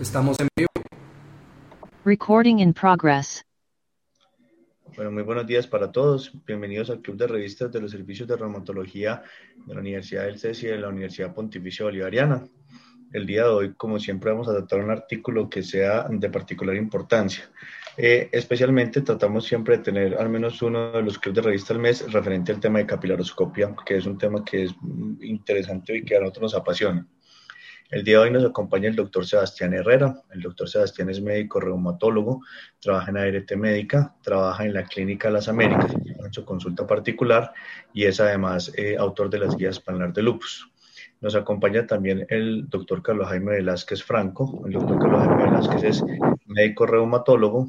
Estamos en vivo. Recording in progress. Bueno, muy buenos días para todos. Bienvenidos al Club de Revistas de los Servicios de Reumatología de la Universidad del CESI y de la Universidad Pontificia Bolivariana. El día de hoy, como siempre, vamos a tratar un artículo que sea de particular importancia. Eh, especialmente tratamos siempre de tener al menos uno de los clubes de revista al mes referente al tema de capilaroscopia, que es un tema que es interesante y que a nosotros nos apasiona. El día de hoy nos acompaña el doctor Sebastián Herrera. El doctor Sebastián es médico reumatólogo, trabaja en ART Médica, trabaja en la Clínica Las Américas, en su consulta particular y es además eh, autor de las guías Planar de Lupus. Nos acompaña también el doctor Carlos Jaime Velázquez Franco. El doctor Carlos Jaime Velázquez es médico reumatólogo,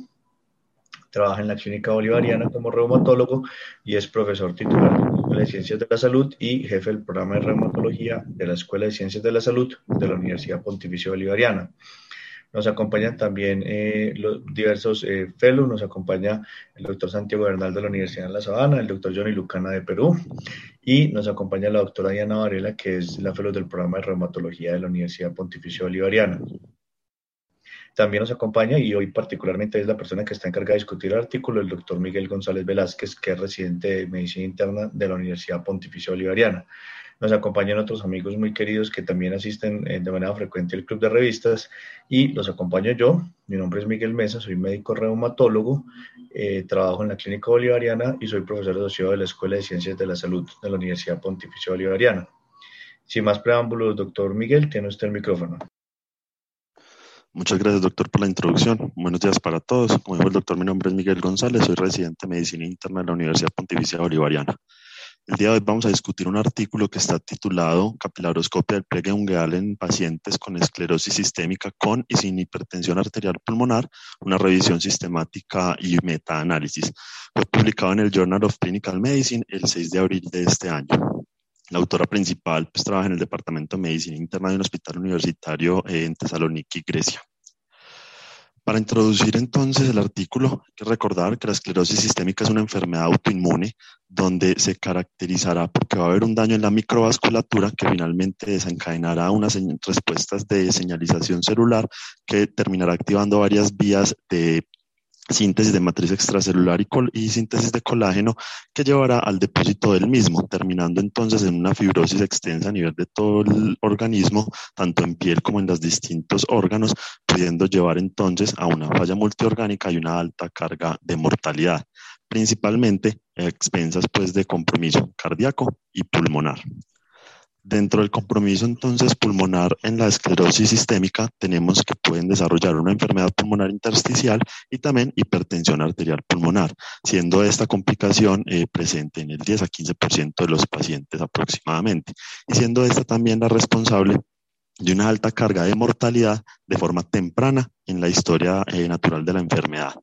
trabaja en la Clínica Bolivariana como reumatólogo y es profesor titular de la Escuela de Ciencias de la Salud y jefe del programa de reumatología de la Escuela de Ciencias de la Salud de la Universidad Pontificia Bolivariana. Nos acompañan también eh, los diversos eh, fellows, nos acompaña el doctor Santiago Bernal de la Universidad de La Sabana, el doctor Johnny Lucana de Perú y nos acompaña la doctora Diana Varela, que es la fellow del programa de reumatología de la Universidad Pontificia Bolivariana. También nos acompaña y hoy particularmente es la persona que está encargada de discutir el artículo, el doctor Miguel González Velázquez, que es residente de Medicina Interna de la Universidad Pontificia Bolivariana. Nos acompañan otros amigos muy queridos que también asisten eh, de manera frecuente al Club de Revistas y los acompaño yo. Mi nombre es Miguel Mesa, soy médico reumatólogo, eh, trabajo en la Clínica Bolivariana y soy profesor asociado de la Escuela de Ciencias de la Salud de la Universidad Pontificia Bolivariana. Sin más preámbulos, doctor Miguel, tiene usted el micrófono. Muchas gracias, doctor, por la introducción. Buenos días para todos. Como dijo el doctor, mi nombre es Miguel González, soy residente de Medicina Interna de la Universidad Pontificia Bolivariana. El día de hoy vamos a discutir un artículo que está titulado Capilaroscopia del pliegue ungueal en pacientes con esclerosis sistémica con y sin hipertensión arterial pulmonar, una revisión sistemática y metaanálisis. Fue publicado en el Journal of Clinical Medicine el 6 de abril de este año. La autora principal pues, trabaja en el Departamento de Medicina Interna de un hospital universitario en Tesaloniki, Grecia. Para introducir entonces el artículo, hay que recordar que la esclerosis sistémica es una enfermedad autoinmune donde se caracterizará porque va a haber un daño en la microvasculatura que finalmente desencadenará unas respuestas de señalización celular que terminará activando varias vías de síntesis de matriz extracelular y, síntesis de colágeno que llevará al depósito del mismo, terminando entonces en una fibrosis extensa a nivel de todo el organismo, tanto en piel como en los distintos órganos, pudiendo llevar entonces a una falla multiorgánica y una alta carga de mortalidad, principalmente a expensas pues, de compromiso cardíaco y pulmonar. Dentro del compromiso entonces pulmonar en la esclerosis sistémica tenemos que pueden desarrollar una enfermedad pulmonar intersticial y también hipertensión arterial pulmonar, siendo esta complicación eh, presente en el 10 a 15% de los pacientes aproximadamente, y siendo esta también la responsable de una alta carga de mortalidad de forma temprana en la historia eh, natural de la enfermedad.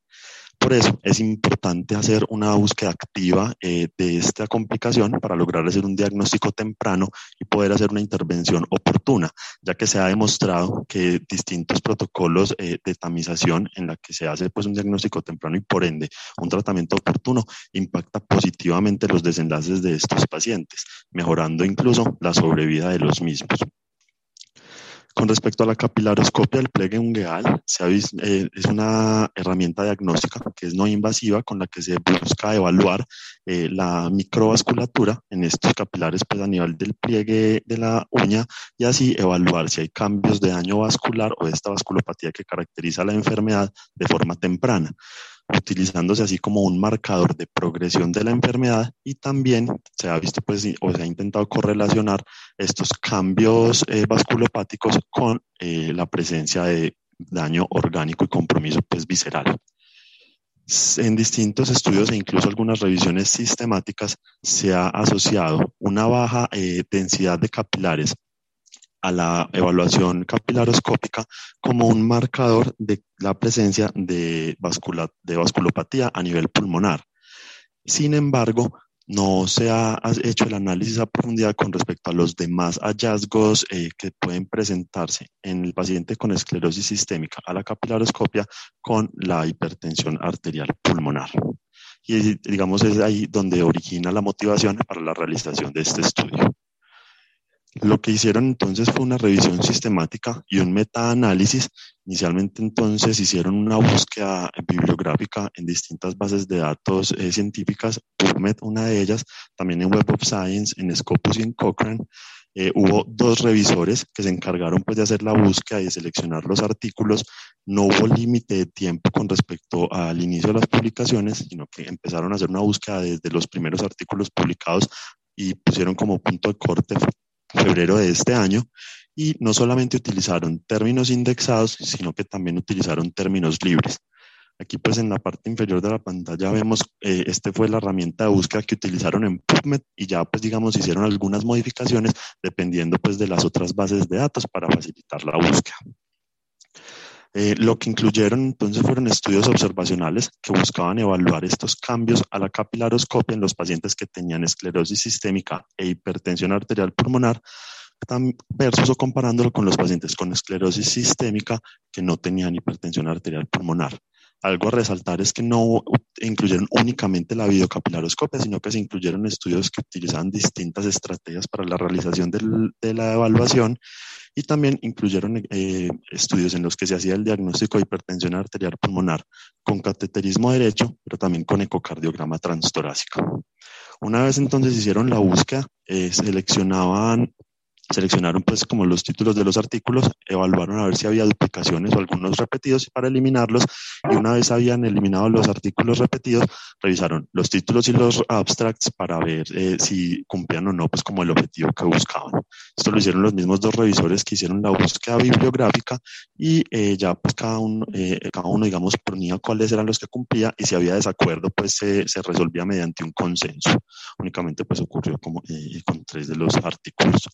Por eso es importante hacer una búsqueda activa eh, de esta complicación para lograr hacer un diagnóstico temprano y poder hacer una intervención oportuna, ya que se ha demostrado que distintos protocolos eh, de tamización en la que se hace pues, un diagnóstico temprano y por ende un tratamiento oportuno impacta positivamente los desenlaces de estos pacientes, mejorando incluso la sobrevida de los mismos. Con respecto a la capilaroscopia del pliegue ungueal, eh, es una herramienta diagnóstica que es no invasiva con la que se busca evaluar eh, la microvasculatura en estos capilares pues, a nivel del pliegue de la uña y así evaluar si hay cambios de daño vascular o esta vasculopatía que caracteriza la enfermedad de forma temprana utilizándose así como un marcador de progresión de la enfermedad y también se ha visto pues o se ha intentado correlacionar estos cambios eh, vasculopáticos con eh, la presencia de daño orgánico y compromiso pues visceral. En distintos estudios e incluso algunas revisiones sistemáticas se ha asociado una baja eh, densidad de capilares a la evaluación capilaroscópica como un marcador de la presencia de, de vasculopatía a nivel pulmonar. Sin embargo, no se ha hecho el análisis a profundidad con respecto a los demás hallazgos eh, que pueden presentarse en el paciente con esclerosis sistémica a la capilaroscopia con la hipertensión arterial pulmonar. Y digamos es ahí donde origina la motivación para la realización de este estudio. Lo que hicieron entonces fue una revisión sistemática y un metaanálisis. Inicialmente entonces hicieron una búsqueda bibliográfica en distintas bases de datos eh, científicas, PubMed una de ellas, también en Web of Science, en Scopus y en Cochrane. Eh, hubo dos revisores que se encargaron pues, de hacer la búsqueda y de seleccionar los artículos. No hubo límite de tiempo con respecto al inicio de las publicaciones, sino que empezaron a hacer una búsqueda desde los primeros artículos publicados y pusieron como punto de corte febrero de este año y no solamente utilizaron términos indexados, sino que también utilizaron términos libres. Aquí pues en la parte inferior de la pantalla vemos, eh, este fue la herramienta de búsqueda que utilizaron en PubMed y ya pues digamos hicieron algunas modificaciones dependiendo pues de las otras bases de datos para facilitar la búsqueda. Eh, lo que incluyeron entonces fueron estudios observacionales que buscaban evaluar estos cambios a la capilaroscopia en los pacientes que tenían esclerosis sistémica e hipertensión arterial pulmonar versus o comparándolo con los pacientes con esclerosis sistémica que no tenían hipertensión arterial pulmonar. Algo a resaltar es que no incluyeron únicamente la videocapilaroscopia, sino que se incluyeron estudios que utilizaban distintas estrategias para la realización de la evaluación y también incluyeron eh, estudios en los que se hacía el diagnóstico de hipertensión arterial pulmonar con cateterismo derecho, pero también con ecocardiograma transtorácico. Una vez entonces hicieron la búsqueda, eh, seleccionaban seleccionaron pues como los títulos de los artículos, evaluaron a ver si había duplicaciones o algunos repetidos para eliminarlos y una vez habían eliminado los artículos repetidos, revisaron los títulos y los abstracts para ver eh, si cumplían o no pues como el objetivo que buscaban. Esto lo hicieron los mismos dos revisores que hicieron la búsqueda bibliográfica y eh, ya pues cada uno, eh, cada uno digamos ponía cuáles eran los que cumplía y si había desacuerdo pues se, resolvía mediante un consenso. Únicamente pues ocurrió como con tres de los artículos.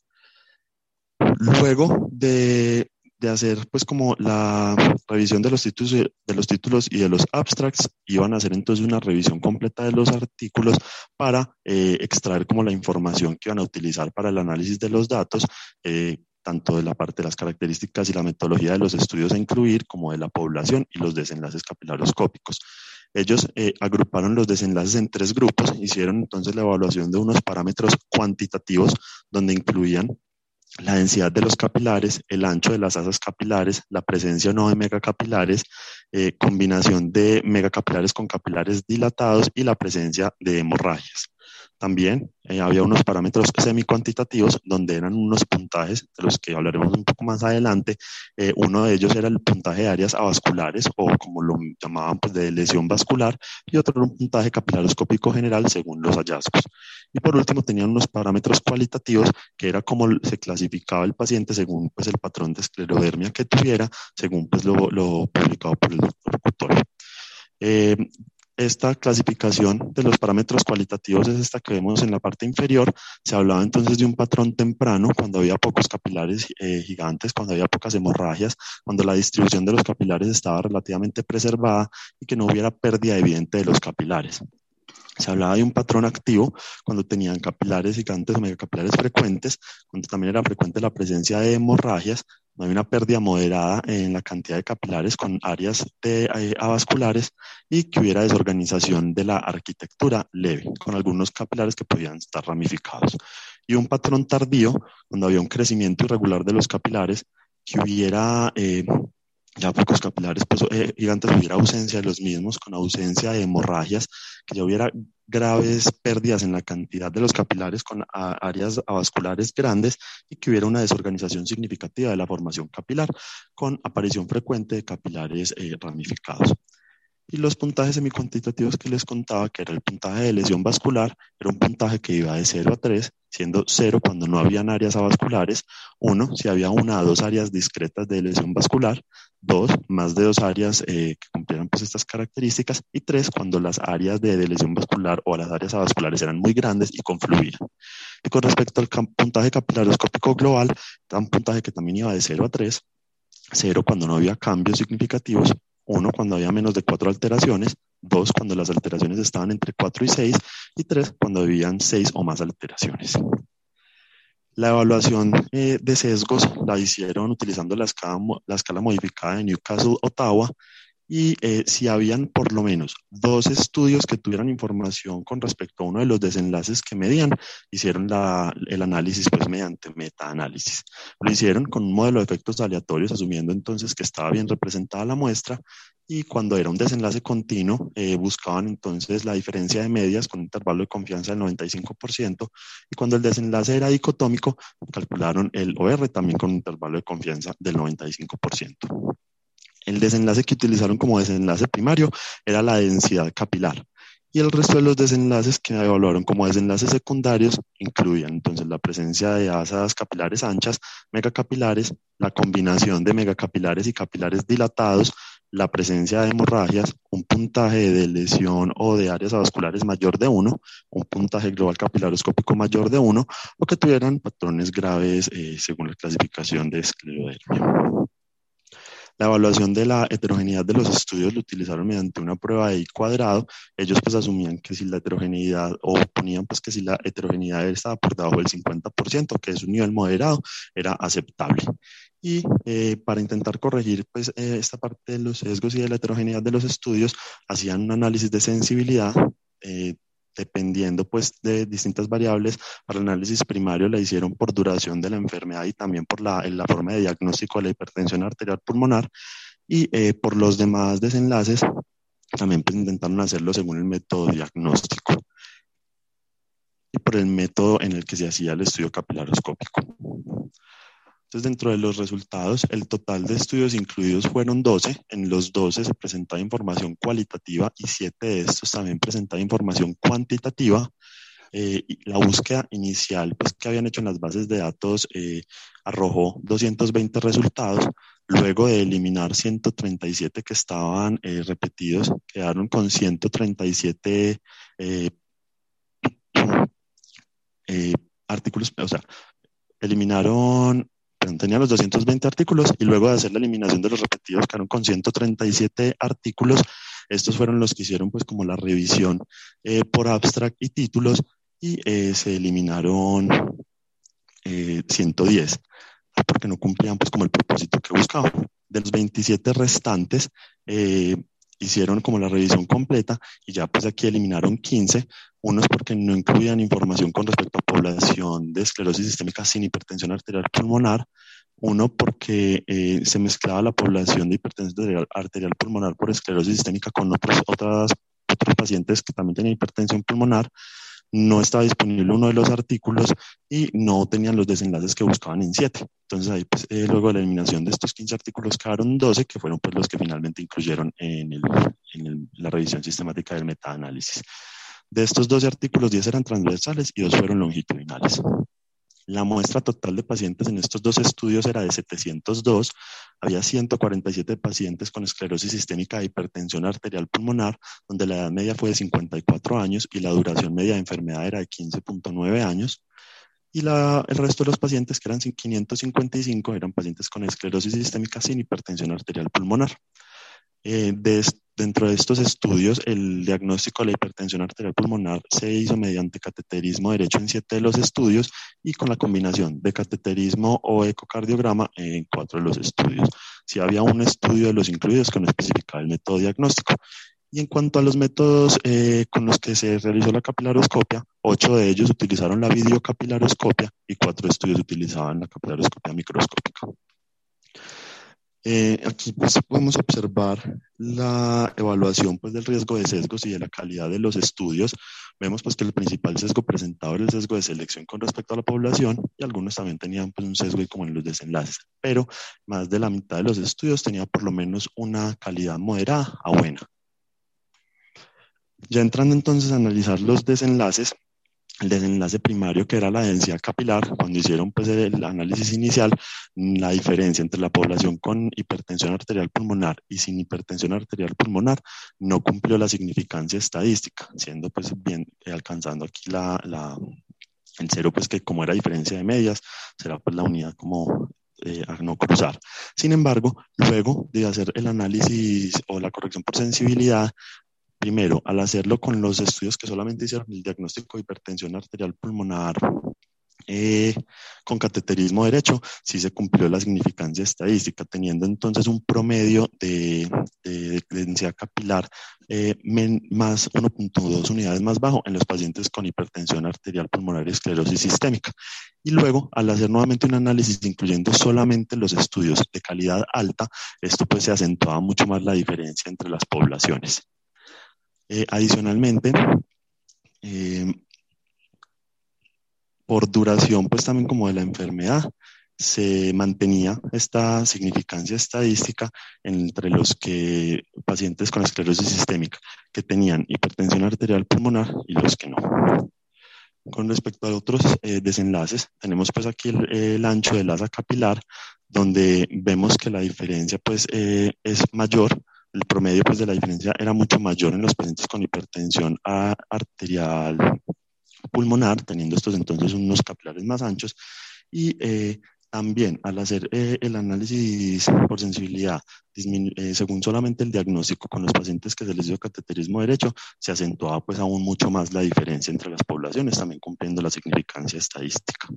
Luego de, hacer pues como la revisión de los, títulos, de los títulos y de los abstracts, iban a hacer entonces una revisión completa de los artículos para eh, extraer como la información que iban a utilizar para el análisis de los datos, eh, tanto de la parte de las características y la metodología de los estudios a incluir, como de la población y los desenlaces capilaroscópicos. Ellos eh, agruparon los desenlaces en tres grupos, hicieron entonces la evaluación de unos parámetros cuantitativos donde incluían la densidad de los capilares, el ancho de las asas capilares, la presencia o no de megacapilares, eh, combinación de megacapilares con capilares dilatados y la presencia de hemorragias. También eh, había unos parámetros semi-cuantitativos donde eran unos puntajes, de los que hablaremos un poco más adelante. Eh, uno de ellos era el puntaje de áreas avasculares o como lo llamaban pues, de lesión vascular y otro era un puntaje capilaroscópico general según los hallazgos. Y por último tenían unos parámetros cualitativos que era como se clasificaba el paciente según pues, el patrón de esclerodermia que tuviera, según pues, lo, lo publicado por el doctor esta clasificación de los parámetros cualitativos es esta que vemos en la parte inferior. Se hablaba entonces de un patrón temprano, cuando había pocos capilares eh, gigantes, cuando había pocas hemorragias, cuando la distribución de los capilares estaba relativamente preservada y que no hubiera pérdida evidente de los capilares. Se hablaba de un patrón activo cuando tenían capilares gigantes o megacapilares frecuentes, cuando también era frecuente la presencia de hemorragias, no hay una pérdida moderada en la cantidad de capilares con áreas de, eh, avasculares y que hubiera desorganización de la arquitectura leve, con algunos capilares que podían estar ramificados. Y un patrón tardío, cuando había un crecimiento irregular de los capilares, que hubiera eh, ya pocos capilares pues, eh, gigantes, hubiera ausencia de los mismos, con ausencia de hemorragias, que ya hubiera graves pérdidas en la cantidad de los capilares con áreas avasculares grandes y que hubiera una desorganización significativa de la formación capilar con aparición frecuente de capilares eh, ramificados. Y los puntajes semicuantitativos que les contaba, que era el puntaje de lesión vascular, era un puntaje que iba de 0 a 3, siendo 0 cuando no habían áreas avasculares, 1 si había una o dos áreas discretas de lesión vascular, 2 más de dos áreas eh, que cumplieran pues estas características, y 3 cuando las áreas de, lesión vascular o las áreas avasculares eran muy grandes y confluían. Y con respecto al puntaje capilaroscópico global, era un puntaje que también iba de 0 a 3, 0 cuando no había cambios significativos, uno, cuando había menos de cuatro alteraciones, dos, cuando las alteraciones estaban entre cuatro y seis, y tres, cuando habían seis o más alteraciones. La evaluación eh, de sesgos la hicieron utilizando la escala, la escala modificada de Newcastle-Ottawa y eh, si habían por lo menos dos estudios que tuvieran información con respecto a uno de los desenlaces que medían, hicieron el análisis pues mediante metaanálisis. Lo hicieron con un modelo de efectos aleatorios, asumiendo entonces que estaba bien representada la muestra y cuando era un desenlace continuo, eh, buscaban entonces la diferencia de medias con un intervalo de confianza del 95% y cuando el desenlace era dicotómico, calcularon el OR también con un intervalo de confianza del 95%. El desenlace que utilizaron como desenlace primario era la densidad capilar. Y el resto de los desenlaces que evaluaron como desenlaces secundarios incluían entonces la presencia de asas capilares anchas, megacapilares, la combinación de megacapilares y capilares dilatados, la presencia de hemorragias, un puntaje de lesión o de áreas avasculares mayor de 1, un puntaje global capilaroscópico mayor de 1, o que tuvieran patrones graves eh, según la clasificación de esclerodermia. La evaluación de la heterogeneidad de los estudios lo utilizaron mediante una prueba de I cuadrado. Ellos pues asumían que si la heterogeneidad, o ponían pues que si la heterogeneidad estaba por debajo del 50%, que es un nivel moderado, era aceptable. Y eh, para intentar corregir pues, eh, esta parte de los sesgos y de la heterogeneidad de los estudios, hacían un análisis de sensibilidad eh, dependiendo pues de distintas variables, para el análisis primario la hicieron por duración de la enfermedad y también por la, la forma de diagnóstico de la hipertensión arterial pulmonar y eh, por los demás desenlaces también pues, intentaron hacerlo según el método diagnóstico y por el método en el que se hacía el estudio capilaroscópico. Entonces, dentro de los resultados, el total de estudios incluidos fueron 12. En los 12 se presentaba información cualitativa y 7 de estos también presentaba información cuantitativa. Eh, la búsqueda inicial pues, que habían hecho en las bases de datos eh, arrojó 220 resultados. Luego de eliminar 137 que estaban eh, repetidos, quedaron con 137 artículos, o sea, eliminaron tenía los 220 artículos y luego de hacer la eliminación de los repetidos quedaron con 137 artículos. Estos fueron los que hicieron pues como la revisión eh, por abstract y títulos y eh, se eliminaron 110 eh, porque no cumplían pues como el propósito que buscaban. De los 27 restantes, hicieron como la revisión completa y ya pues aquí eliminaron 15, unos porque no incluían información con respecto a población de esclerosis sistémica sin hipertensión arterial pulmonar, uno porque eh, se mezclaba la población de hipertensión arterial pulmonar por esclerosis sistémica con otras, otros pacientes que también tenían hipertensión pulmonar, no estaba disponible uno de los artículos y no tenían los desenlaces que buscaban en siete. Entonces ahí pues, eh, luego de la eliminación de estos 15 artículos quedaron 12 que fueron pues los que finalmente incluyeron en, la revisión sistemática del metaanálisis. De estos 12 artículos, 10 eran transversales y 2 fueron longitudinales. La muestra total de pacientes en estos dos estudios era de 702. Había 147 pacientes con esclerosis sistémica e hipertensión arterial pulmonar, donde la edad media fue de 54 años y la duración media de enfermedad era de 15.9 años. Y el resto de los pacientes, que eran 555, eran pacientes con esclerosis sistémica sin hipertensión arterial pulmonar. Eh, de, Dentro de estos estudios, el diagnóstico de la hipertensión arterial pulmonar se hizo mediante cateterismo derecho en siete de los estudios y con la combinación de cateterismo o ecocardiograma en cuatro de los estudios. Si había un estudio de los incluidos que no especificaba el método diagnóstico. Y en cuanto a los métodos eh, con los que se realizó la capilaroscopia, ocho de ellos utilizaron la videocapilaroscopia y cuatro estudios utilizaban la capilaroscopia microscópica. Eh, aquí pues, podemos observar la evaluación pues, del riesgo de sesgos y de la calidad de los estudios. Vemos pues, que el principal sesgo presentado era el sesgo de selección con respecto a la población y algunos también tenían pues, un sesgo como en los desenlaces, pero más de la mitad de los estudios tenía por lo menos una calidad moderada a buena. Ya entrando entonces a analizar los desenlaces, el desenlace primario que era la densidad capilar, cuando hicieron pues el análisis inicial, la diferencia entre la población con hipertensión arterial pulmonar y sin hipertensión arterial pulmonar no cumplió la significancia estadística, siendo pues bien eh, alcanzando aquí la, la, el cero pues que como era diferencia de medias, será pues la unidad como eh, a no cruzar. Sin embargo, luego de hacer el análisis o la corrección por sensibilidad, Primero, al hacerlo con los estudios que solamente hicieron el diagnóstico de hipertensión arterial pulmonar eh, con cateterismo derecho, sí se cumplió la significancia estadística, teniendo entonces un promedio de, densidad capilar eh, más 1.2 unidades más bajo en los pacientes con hipertensión arterial pulmonar y esclerosis sistémica. Y luego, al hacer nuevamente un análisis incluyendo solamente los estudios de calidad alta, esto pues se acentuaba mucho más la diferencia entre las poblaciones. Eh, adicionalmente, eh, por duración, pues también como de la enfermedad, se mantenía esta significancia estadística entre los que pacientes con esclerosis sistémica que tenían hipertensión arterial pulmonar y los que no. Con respecto a otros eh, desenlaces, tenemos pues aquí el, ancho del asa capilar, donde vemos que la diferencia pues es mayor el promedio pues, de la diferencia era mucho mayor en los pacientes con hipertensión arterial pulmonar, teniendo estos entonces unos capilares más anchos. Y eh, también al hacer eh, el análisis por sensibilidad, eh, según solamente el diagnóstico con los pacientes que se les dio cateterismo derecho, se acentuaba pues aún mucho más la diferencia entre las poblaciones, también cumpliendo la significancia estadística.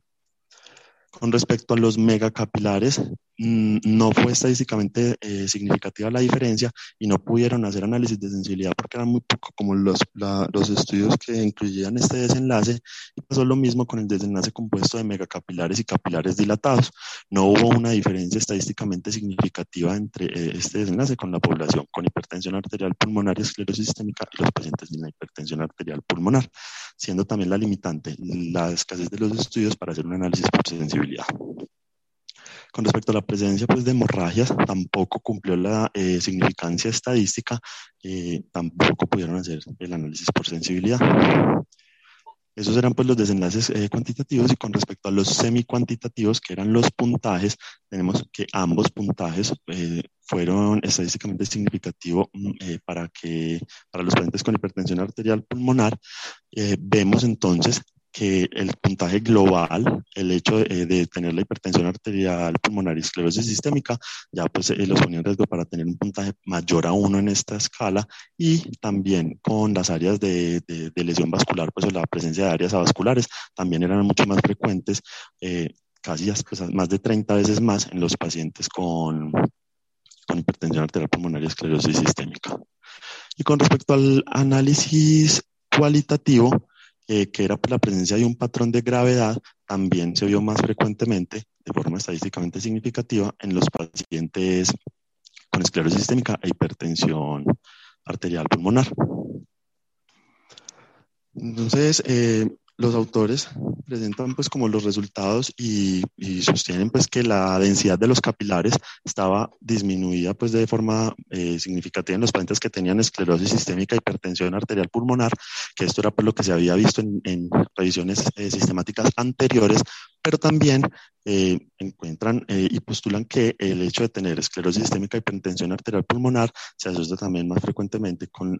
Con respecto a los megacapilares, mm, no fue estadísticamente eh, significativa la diferencia y no pudieron hacer análisis de sensibilidad porque eran muy poco como los, los estudios que incluían este desenlace y pasó lo mismo con el desenlace compuesto de megacapilares y capilares dilatados. No hubo una diferencia estadísticamente significativa entre eh, este desenlace con la población con hipertensión arterial pulmonar y esclerosis sistémica y los pacientes sin la hipertensión arterial pulmonar, siendo también la limitante la escasez de los estudios para hacer un análisis por sensibilidad con respecto a la presencia pues, de hemorragias, tampoco cumplió la eh, significancia estadística, eh, tampoco pudieron hacer el análisis por sensibilidad. Esos eran pues los desenlaces eh, cuantitativos y con respecto a los semi-cuantitativos, que eran los puntajes, tenemos que ambos puntajes fueron estadísticamente significativos mm, para, para los pacientes con hipertensión arterial pulmonar. vemos entonces que el puntaje global, el hecho de, tener la hipertensión arterial pulmonar y esclerosis sistémica, ya pues eh, los ponía en riesgo para tener un puntaje mayor a uno en esta escala y también con las áreas de, de, lesión vascular, pues la presencia de áreas avasculares también eran mucho más frecuentes, eh, casi pues, más de 30 veces más en los pacientes con, con hipertensión arterial pulmonar y esclerosis sistémica. Y con respecto al análisis cualitativo, eh, que era la presencia de un patrón de gravedad, también se vio más frecuentemente, de forma estadísticamente significativa, en los pacientes con esclerosis sistémica e hipertensión arterial pulmonar. Entonces, eh, los autores presentan pues como los resultados y, sostienen pues que la densidad de los capilares estaba disminuida pues de forma eh, significativa en los pacientes que tenían esclerosis sistémica, hipertensión arterial pulmonar, que esto era pues lo que se había visto en, revisiones eh, sistemáticas anteriores, pero también eh, encuentran y postulan que el hecho de tener esclerosis sistémica, hipertensión arterial pulmonar se asocia también más frecuentemente con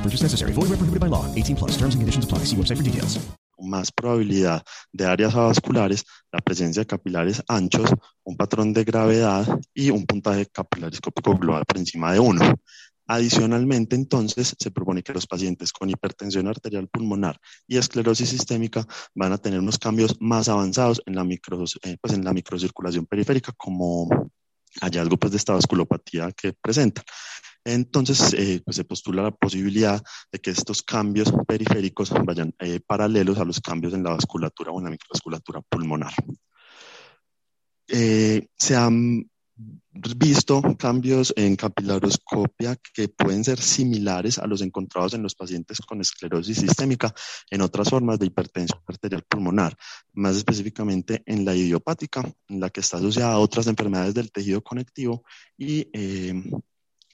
No purchase necessary. Void where prohibited by law. 18 plus. Terms and conditions apply. See website for details. más probabilidad de áreas avasculares, la presencia de capilares anchos, un patrón de gravedad y un puntaje capilarescópico global por encima de 1. Adicionalmente, entonces, se propone que los pacientes con hipertensión arterial pulmonar y esclerosis sistémica van a tener unos cambios más avanzados en la, micro, eh, pues en la microcirculación periférica como hallazgo pues, de esta vasculopatía que presentan. Entonces, eh, pues se postula la posibilidad de que estos cambios periféricos vayan eh, paralelos a los cambios en la vasculatura o en la microvasculatura pulmonar. se han visto cambios en capilaroscopia que pueden ser similares a los encontrados en los pacientes con esclerosis sistémica en otras formas de hipertensión arterial pulmonar, más específicamente en la idiopática, en la que está asociada a otras enfermedades del tejido conectivo y eh,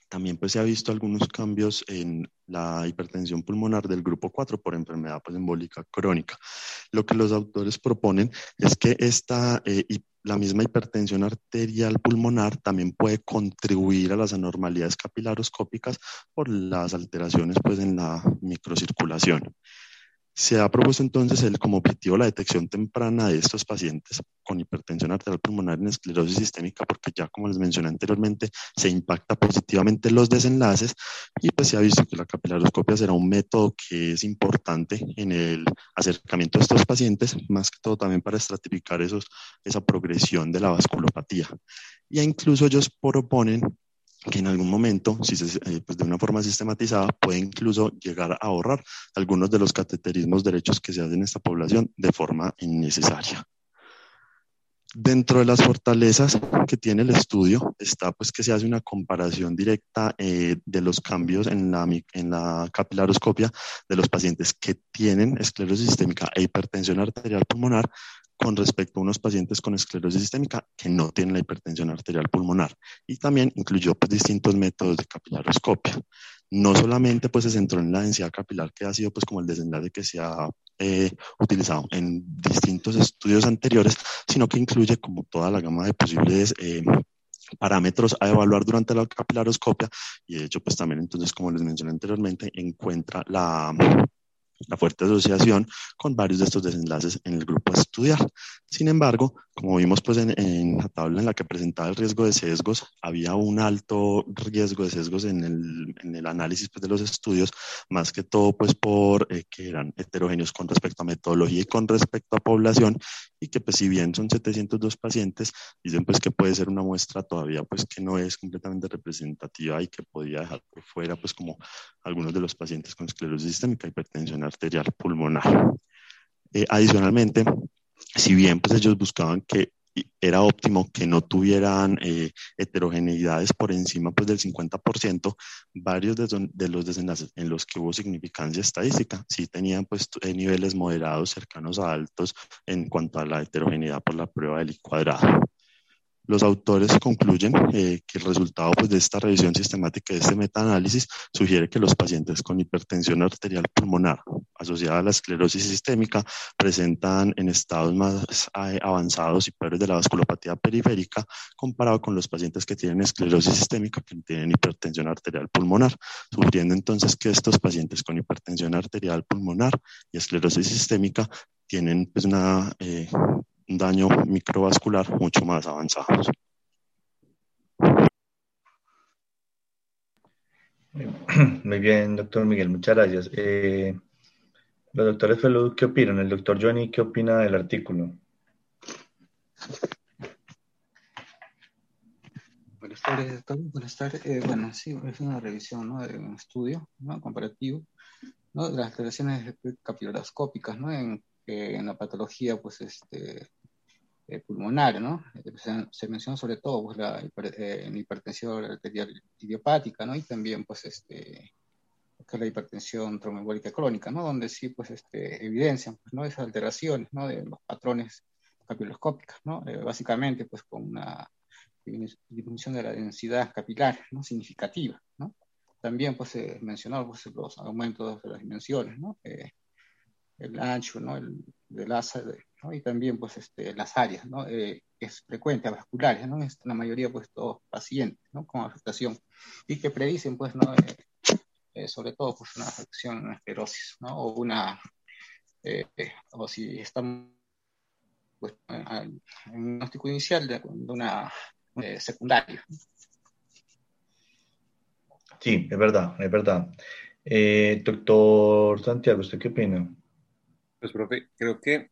también pues, se ha visto algunos cambios en la hipertensión pulmonar del grupo 4 por enfermedad pues, embólica crónica. Lo que los autores proponen es que esta eh, la misma hipertensión arterial pulmonar también puede contribuir a las anormalidades capilaroscópicas por las alteraciones pues, en la microcirculación. Se ha propuesto entonces el, como objetivo la detección temprana de estos pacientes con hipertensión arterial pulmonar en esclerosis sistémica, porque ya como les mencioné anteriormente, se impacta positivamente los desenlaces y pues se ha visto que la capilaroscopia será un método que es importante en el acercamiento de estos pacientes, más que todo también para estratificar esos, esa progresión de la vasculopatía. Y incluso ellos proponen que en algún momento, si se, eh, pues de una forma sistematizada, puede incluso llegar a ahorrar algunos de los cateterismos derechos que se hacen en esta población de forma innecesaria. Dentro de las fortalezas que tiene el estudio está pues que se hace una comparación directa eh, de los cambios en la, en la capilaroscopia de los pacientes que tienen esclerosis sistémica e hipertensión arterial pulmonar con respecto a unos pacientes con esclerosis sistémica que no tienen la hipertensión arterial pulmonar. Y también incluyó pues, distintos métodos de capilaroscopia. No solamente pues, se centró en la densidad capilar, que ha sido pues, como el desenlace que se ha eh, utilizado en distintos estudios anteriores, sino que incluye como toda la gama de posibles eh, parámetros a evaluar durante la capilaroscopia y de hecho pues también entonces como les mencioné anteriormente encuentra la la fuerte asociación con varios de estos desenlaces en el grupo a estudiar. Sin embargo, como vimos pues en, la tabla en la que presentaba el riesgo de sesgos, había un alto riesgo de sesgos en el, en el análisis pues, de los estudios, más que todo pues por eh, que eran heterogéneos con respecto a metodología y con respecto a población, y que pues si bien son 702 pacientes, dicen pues que puede ser una muestra todavía pues que no es completamente representativa y que podía dejar por fuera pues como algunos de los pacientes con esclerosis sistémica, hipertensión arterial pulmonar. Eh, adicionalmente, si bien pues ellos buscaban que era óptimo que no tuvieran eh, heterogeneidades por encima pues, del 50%, varios de, los desenlaces en los que hubo significancia estadística sí tenían pues, eh, niveles moderados cercanos a altos en cuanto a la heterogeneidad por la prueba del I cuadrado. Los autores concluyen eh, que el resultado pues, de esta revisión sistemática de este metaanálisis sugiere que los pacientes con hipertensión arterial pulmonar asociada a la esclerosis sistémica presentan en estados más eh, avanzados y peores de la vasculopatía periférica comparado con los pacientes que tienen esclerosis sistémica que tienen hipertensión arterial pulmonar, sugiriendo entonces que estos pacientes con hipertensión arterial pulmonar y esclerosis sistémica tienen pues, una eh, daño microvascular mucho más avanzado. Muy bien, doctor Miguel, muchas gracias. Eh, los doctores Felud, ¿qué opinan? El doctor Johnny, ¿qué opina del artículo? Buenas tardes, doctor. Buenas tardes. Eh, bueno, sí, es una revisión ¿no? de un estudio ¿no? comparativo ¿no? de las alteraciones capilaroscópicas ¿no? en en la patología pues, este, eh, pulmonar, ¿no? Se, se, menciona sobre todo pues, la eh, hipertensión arterial idiopática, ¿no? Y también, pues, este, que la hipertensión tromboembólica crónica, ¿no? Donde sí, pues, este, evidencian, pues, ¿no? Esas alteraciones, ¿no? De los patrones capiloscópicos, ¿no? Eh, básicamente, pues, con una disminución de la densidad capilar, ¿no? Significativa, ¿no? También, pues, se mencionó, pues, los aumentos de las dimensiones, ¿no? El ancho, ¿no? El, del asa, ¿no? Y también, pues, este, las áreas, ¿no? Eh, es frecuente, vasculares, ¿no? Es la mayoría, pues, todos pacientes, ¿no? Con afectación. Y que predicen, pues, ¿no? Eh, eh, sobre todo, pues, una afección, una esclerosis, ¿no? O una o si estamos pues, en diagnóstico inicial de, una secundaria. Sí, es verdad, es verdad. Doctor Santiago, ¿usted qué opina? Pues, profe, creo que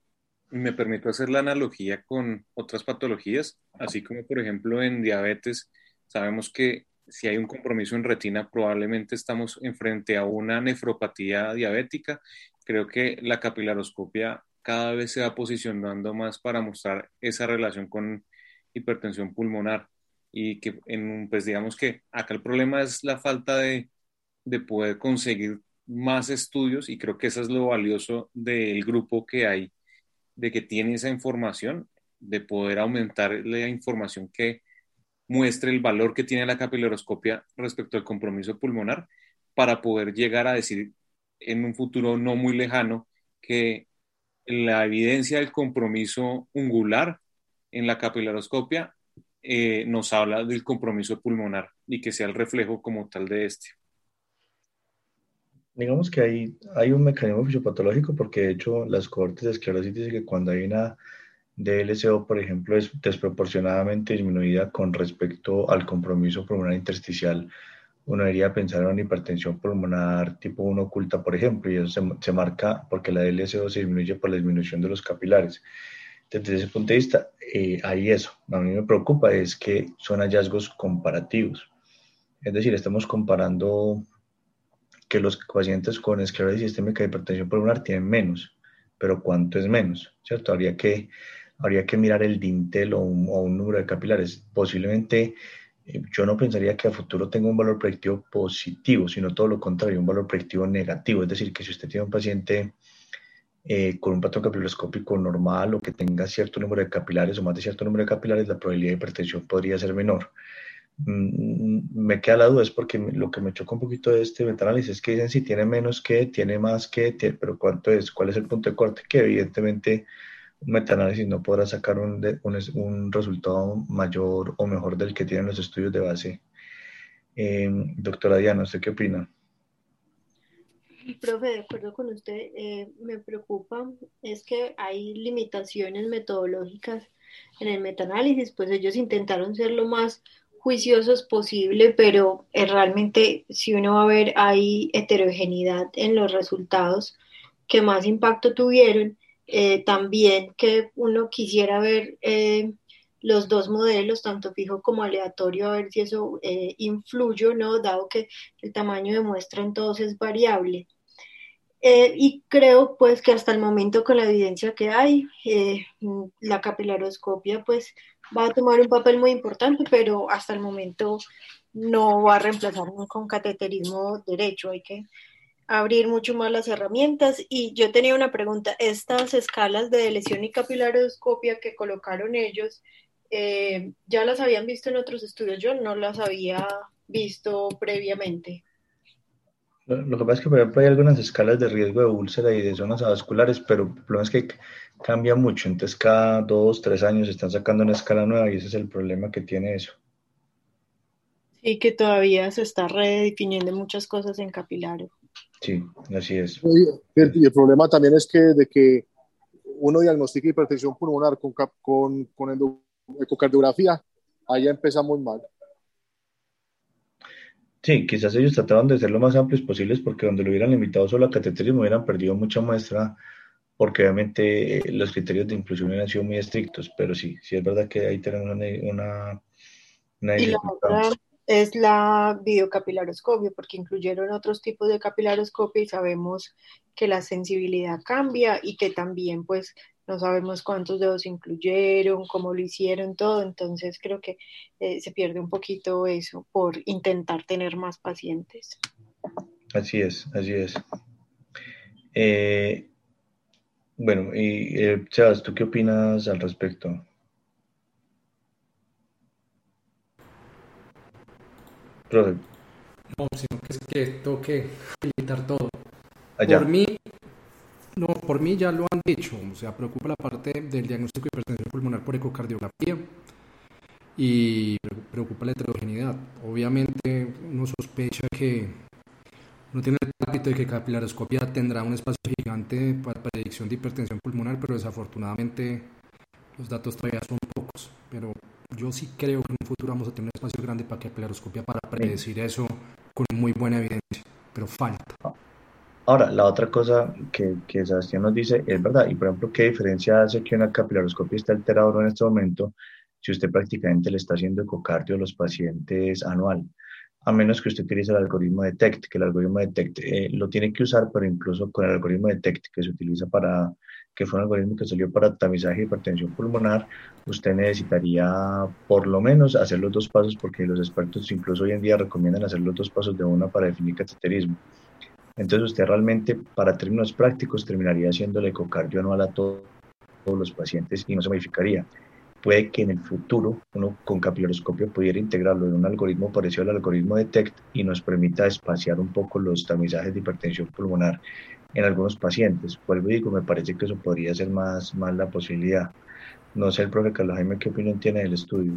me permito hacer la analogía con otras patologías, así como, por ejemplo, en diabetes, sabemos que si hay un compromiso en retina, probablemente estamos enfrente a una nefropatía diabética. Creo que la capilaroscopia cada vez se va posicionando más para mostrar esa relación con hipertensión pulmonar y que en, pues digamos que acá el problema es la falta de, de poder conseguir más estudios y creo que eso es lo valioso del grupo que hay, de que tiene esa información, de poder aumentar la información que muestre el valor que tiene la capilaroscopia respecto al compromiso pulmonar para poder llegar a decir en un futuro no muy lejano que la evidencia del compromiso ungular en la capilaroscopia eh, nos habla del compromiso pulmonar y que sea el reflejo como tal de este. Digamos que hay, hay un mecanismo fisiopatológico porque de hecho las cohortes de esclerosis dicen que cuando hay una DLCO, por ejemplo, es desproporcionadamente disminuida con respecto al compromiso pulmonar intersticial, uno debería pensar en una hipertensión pulmonar tipo 1 oculta, por ejemplo, y eso se, se marca porque la DLCO se disminuye por la disminución de los capilares. Desde ese punto de vista, eh, ahí eso. A mí me preocupa es que son hallazgos comparativos. Es decir, estamos comparando que los pacientes con esclerosis sistémica de hipertensión pulmonar tienen menos, pero ¿cuánto es menos? ¿Cierto? Habría que, habría que mirar el dintel o un, o un número de capilares. Posiblemente eh, yo no pensaría que a futuro tenga un valor predictivo positivo, sino todo lo contrario, un valor predictivo negativo. Es decir, que si usted tiene un paciente eh, con un patrón capilaroscópico normal o que tenga cierto número de capilares o más de cierto número de capilares, la probabilidad de hipertensión podría ser menor. Mm, me queda la duda, es porque lo que me choca un poquito de este metaanálisis es que dicen si tiene menos que, tiene más que, pero ¿cuánto es? ¿Cuál es el punto de corte? Que evidentemente un metaanálisis no podrá sacar un, un, un, resultado mayor o mejor del que tienen los estudios de base. Eh, doctora Diana, ¿usted qué opina? Profe, de acuerdo con usted, eh, me preocupa es que hay limitaciones metodológicas en el metaanálisis, pues ellos intentaron ser lo más juiciosos posible, pero eh, realmente si uno va a ver hay heterogeneidad en los resultados que más impacto tuvieron, eh, también que uno quisiera ver los dos modelos, tanto fijo como aleatorio, a ver si eso influye o no, dado que el tamaño de muestra entonces es variable. Eh, y creo pues que hasta el momento con la evidencia que hay, eh, la capilaroscopia pues va a tomar un papel muy importante, pero hasta el momento no va a reemplazar con cateterismo derecho. Hay que abrir mucho más las herramientas. Y yo tenía una pregunta, estas escalas de lesión y capilaroscopia que colocaron ellos, eh, ¿ya las habían visto en otros estudios? Yo no las había visto previamente. Lo, que pasa es que, por ejemplo, hay algunas escalas de riesgo de úlcera y de zonas vasculares, pero el problema es que cambia mucho. Entonces, cada dos, tres años están sacando una escala nueva y ese es el problema que tiene eso. Sí, que todavía se está redefiniendo muchas cosas en capilares. Sí, así es. Y el problema también es que de que uno diagnostica hipertensión pulmonar con, con, con ecocardiografía, ahí empezamos mal. Sí, quizás ellos trataban de ser lo más amplios posibles porque donde lo hubieran limitado solo a cateterismo hubieran perdido mucha muestra porque obviamente eh, los criterios de inclusión han sido muy estrictos, pero sí, sí es verdad que ahí tenemos una, una, Y la otra es la videocapilaroscopia, porque incluyeron otros tipos de capilaroscopia y sabemos que la sensibilidad cambia y que también pues no sabemos cuántos dedos incluyeron, cómo lo hicieron, todo, entonces creo que eh, se pierde un poquito eso por intentar tener más pacientes. Así es, así es. Eh, bueno, y eh, Chávez, ¿tú qué opinas al respecto? No, sino que es que tengo que limitar todo. Por mí, no, por mí ya lo han dicho, o sea, preocupa la parte del diagnóstico de hipertensión pulmonar por ecocardiografía y preocupa la heterogeneidad. Obviamente uno sospecha que uno tiene el hábito de que capilaroscopia tendrá un espacio gigante para predicción de hipertensión pulmonar, pero desafortunadamente los datos todavía son pocos. Pero yo sí creo que en un futuro vamos a tener un espacio grande para capilaroscopia para predecir eso con muy buena evidencia, pero falta. Ahora, la otra cosa que, que Sebastián nos dice es verdad, y por ejemplo, ¿qué diferencia hace que una capilaroscopia esté alterada en este momento si usted prácticamente le está haciendo ecocardio a los pacientes anual? A menos que usted utilice el algoritmo DETECT, que el algoritmo DETECT eh, lo tiene que usar, pero incluso con el algoritmo DETECT que se utiliza para, que fue un algoritmo que salió para tamizaje de hipertensión pulmonar, usted necesitaría por lo menos hacer los dos pasos, porque los expertos incluso hoy en día recomiendan hacer los dos pasos de una para definir cateterismo. Entonces usted realmente, para términos prácticos, terminaría haciendo el ecocardio anual a todos los pacientes y no se modificaría. Puede que en el futuro uno con capilaroscopio pudiera integrarlo en un algoritmo parecido al algoritmo DETECT y nos permita espaciar un poco los tamizajes de hipertensión pulmonar en algunos pacientes. Vuelvo y digo, me parece que eso podría ser más, más la posibilidad. No sé, el profe Carlos Jaime, ¿qué opinión tiene del estudio?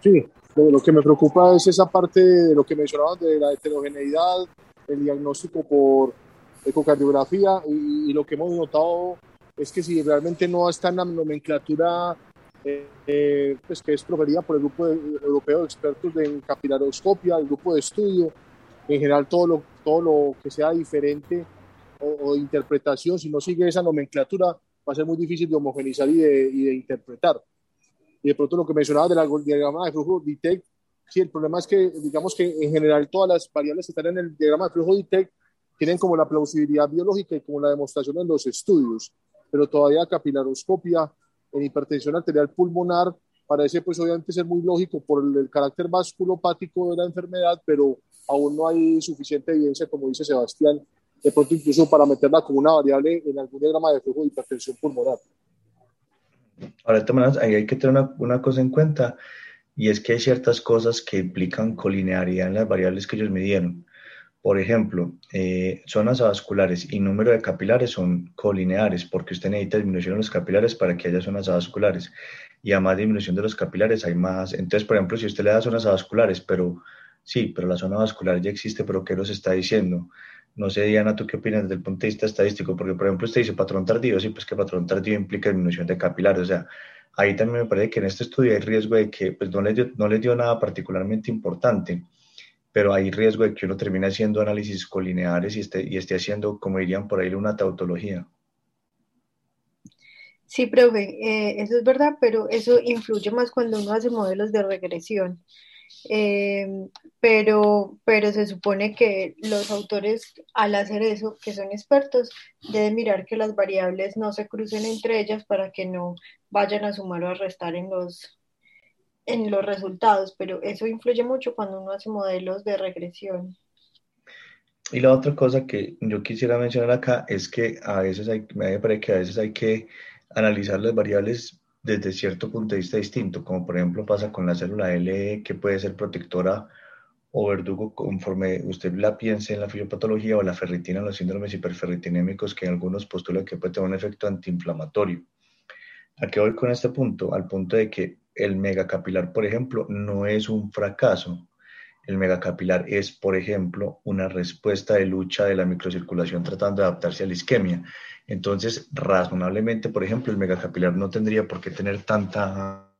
Sí, lo, que me preocupa es esa parte de lo que mencionaban de la heterogeneidad, el diagnóstico por ecocardiografía y, lo que hemos notado es que si realmente no está en la nomenclatura eh, eh, pues que es proferida por el grupo europeo de expertos en capilaroscopia, el grupo de estudio, en general todo lo, todo lo que sea diferente o, o, interpretación, si no sigue esa nomenclatura, va a ser muy difícil de homogenizar y de, y de interpretar. Y de pronto lo que mencionaba del diagrama de flujo DITEC, sí, el problema es que, digamos que en general todas las variables que están en el diagrama de flujo DITEC tienen como la plausibilidad biológica y como la demostración en los estudios, pero todavía capilaroscopia en hipertensión arterial pulmonar parece pues obviamente ser muy lógico por el, carácter vasculopático de la enfermedad, pero aún no hay suficiente evidencia, como dice Sebastián, de pronto incluso para meterla como una variable en algún diagrama de flujo de hipertensión pulmonar. Ahora, de todas maneras, hay que tener una, una, cosa en cuenta, y es que hay ciertas cosas que implican colinearidad en las variables que ellos midieron. Por ejemplo, eh, zonas avasculares y número de capilares son colineares, porque usted necesita disminución de los capilares para que haya zonas avasculares. Y a más disminución de los capilares hay más. Entonces, por ejemplo, si usted le da zonas avasculares, pero sí, pero la zona vascular ya existe, pero ¿qué nos está diciendo? No sé, Diana, ¿tú qué opinas desde el punto de vista estadístico? Porque, por ejemplo, usted dice patrón tardío, sí, pues que patrón tardío implica disminución de capilares. O sea, ahí también me parece que en este estudio hay riesgo de que pues, no, les dio, no les dio nada particularmente importante, pero hay riesgo de que uno termine haciendo análisis colineares y esté, y esté haciendo, como dirían por ahí, una tautología. Sí, profe, eh, eso es verdad, pero eso influye más cuando uno hace modelos de regresión. Eh, pero, pero se supone que los autores al hacer eso, que son expertos, deben mirar que las variables no se crucen entre ellas para que no vayan a sumar o a restar en los, en los resultados, pero eso influye mucho cuando uno hace modelos de regresión. Y la otra cosa que yo quisiera mencionar acá es que a veces hay, me parece que a veces hay que analizar las variables desde cierto punto de vista distinto, como por ejemplo pasa con la célula L, que puede ser protectora o verdugo conforme usted la piense en la fisiopatología o la ferritina en los síndromes hiperferritinémicos que algunos postulan que puede tener un efecto antiinflamatorio. ¿A qué voy con este punto? Al punto de que el megacapilar, por ejemplo, no es un fracaso. El megacapilar es, por ejemplo, una respuesta de lucha de la microcirculación tratando de adaptarse a la isquemia. Entonces, razonablemente, por ejemplo, el megacapilar no tendría por qué tener tanta,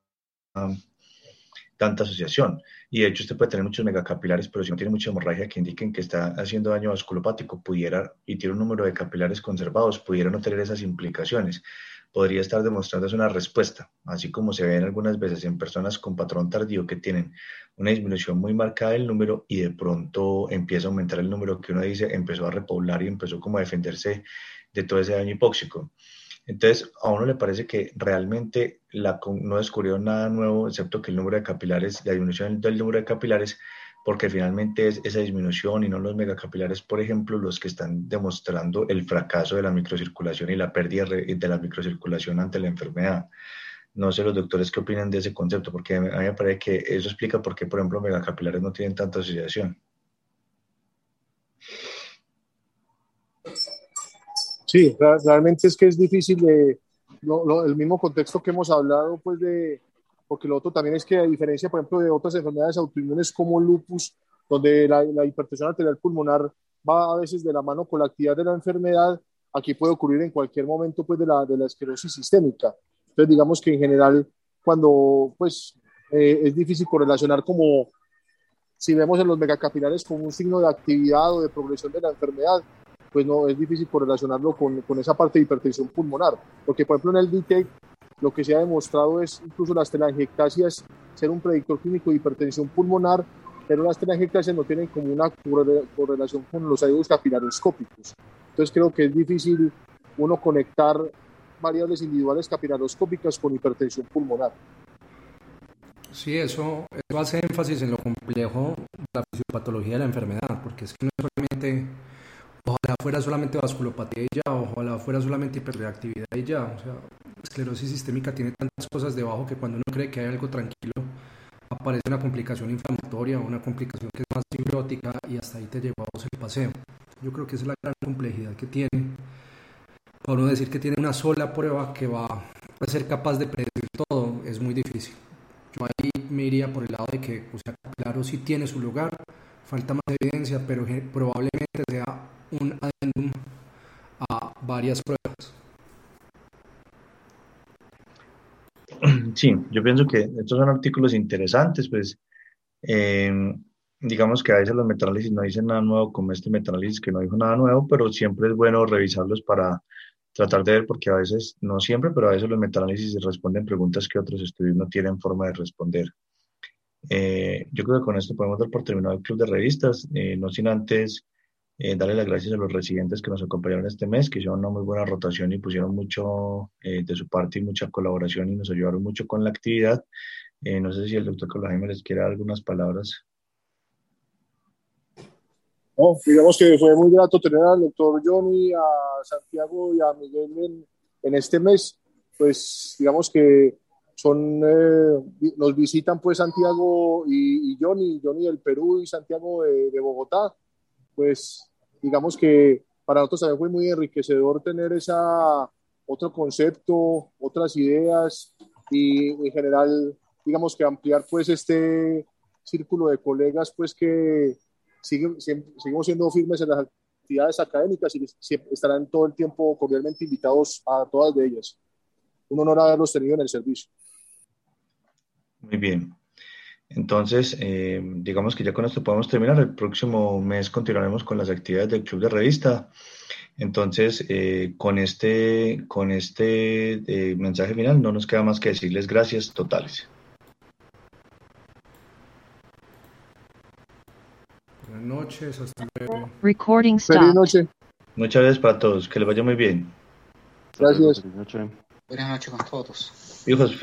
tanta asociación. Y de hecho, usted puede tener muchos megacapilares, pero si no tiene mucha hemorragia que indiquen que está haciendo daño vasculopático, pudiera, y tiene un número de capilares conservados, pudiera no tener esas implicaciones. Podría estar demostrando una respuesta, así como se ven algunas veces en personas con patrón tardío que tienen una disminución muy marcada del número y de pronto empieza a aumentar el número que uno dice empezó a repoblar y empezó como a defenderse de todo ese daño hipóxico. Entonces, a uno le parece que realmente no descubrió nada nuevo, excepto que el número de capilares, la disminución del número de capilares, porque finalmente es esa disminución y no los megacapilares, por ejemplo, los que están demostrando el fracaso de la microcirculación y la pérdida de la microcirculación ante la enfermedad. No sé los doctores qué opinan de ese concepto, porque a mí me parece que eso explica por qué, por ejemplo, megacapilares no tienen tanta asociación. Sí, realmente es que es difícil de, el mismo contexto que hemos hablado, pues de, porque lo otro también es que a diferencia, por ejemplo, de otras enfermedades autoinmunes como lupus, donde la, la hipertensión arterial pulmonar va a veces de la mano con la actividad de la enfermedad, aquí puede ocurrir en cualquier momento pues, de, la, de la esclerosis sistémica. Entonces, digamos que en general, cuando pues, eh, es difícil correlacionar como si vemos en los megacapilares como un signo de actividad o de progresión de la enfermedad, pues no es difícil correlacionarlo con, con esa parte de hipertensión pulmonar. Porque, por ejemplo, en el DTEC lo que se ha demostrado es incluso las telangiectasias ser un predictor clínico de hipertensión pulmonar, pero las telangiectasias no tienen como una correlación con los ayudos capilaroscópicos. Entonces creo que es difícil uno conectar variables individuales capilaroscópicas con hipertensión pulmonar. Sí, eso, eso hace énfasis en lo complejo de la fisiopatología de la enfermedad, porque es que no es solamente Ojalá fuera solamente vasculopatía y ya, ojalá fuera solamente hiperreactividad y ya. O sea, esclerosis sistémica tiene tantas cosas debajo que cuando uno cree que hay algo tranquilo, aparece una complicación inflamatoria o una complicación que es más fibrótica y hasta ahí te llevamos el paseo. Yo creo que esa es la gran complejidad que tiene. Para uno decir que tiene una sola prueba que va a ser capaz de predecir todo es muy difícil. Yo ahí me iría por el lado de que, sea, claro, sí tiene su lugar, falta más evidencia, pero probablemente sea un adendum a varias pruebas. Sí, yo pienso que estos son artículos interesantes, pues eh, digamos que a veces los metanálisis no dicen nada nuevo, como este metanálisis que no dijo nada nuevo, pero siempre es bueno revisarlos para tratar de ver, porque a veces, no siempre, pero a veces los metanálisis responden preguntas que otros estudios no tienen forma de responder. Eh, yo creo que con esto podemos dar por terminado el club de revistas, eh, no sin antes eh, darle las gracias a los residentes que nos acompañaron este mes, que hicieron una muy buena rotación y pusieron mucho eh, de su parte y mucha colaboración y nos ayudaron mucho con la actividad. Eh, no sé si el doctor Jaime les quiere dar algunas palabras. No, digamos que fue muy grato tener al doctor Johnny, a Santiago y a Miguel en, en este mes. Pues digamos que son, nos visitan pues Santiago y, y, Johnny, Johnny del Perú y Santiago de, de Bogotá pues digamos que para nosotros también fue muy enriquecedor tener esa otro concepto, otras ideas y en general, digamos que ampliar pues este círculo de colegas pues que siguen, seguimos siendo firmes en las actividades académicas y estarán todo el tiempo cordialmente invitados a todas de ellas. Un honor haberlos tenido en el servicio. Muy bien. Entonces, eh, digamos que ya con esto podemos terminar. El próximo mes continuaremos con las actividades del Club de Revista. Entonces, eh, con este, con este eh, mensaje final no nos queda más que decirles gracias totales. Buenas noches, hasta luego. Recording Feliz noche. Muchas gracias para todos, que les vaya muy bien. Gracias. Buenas noches con todos. Hijos,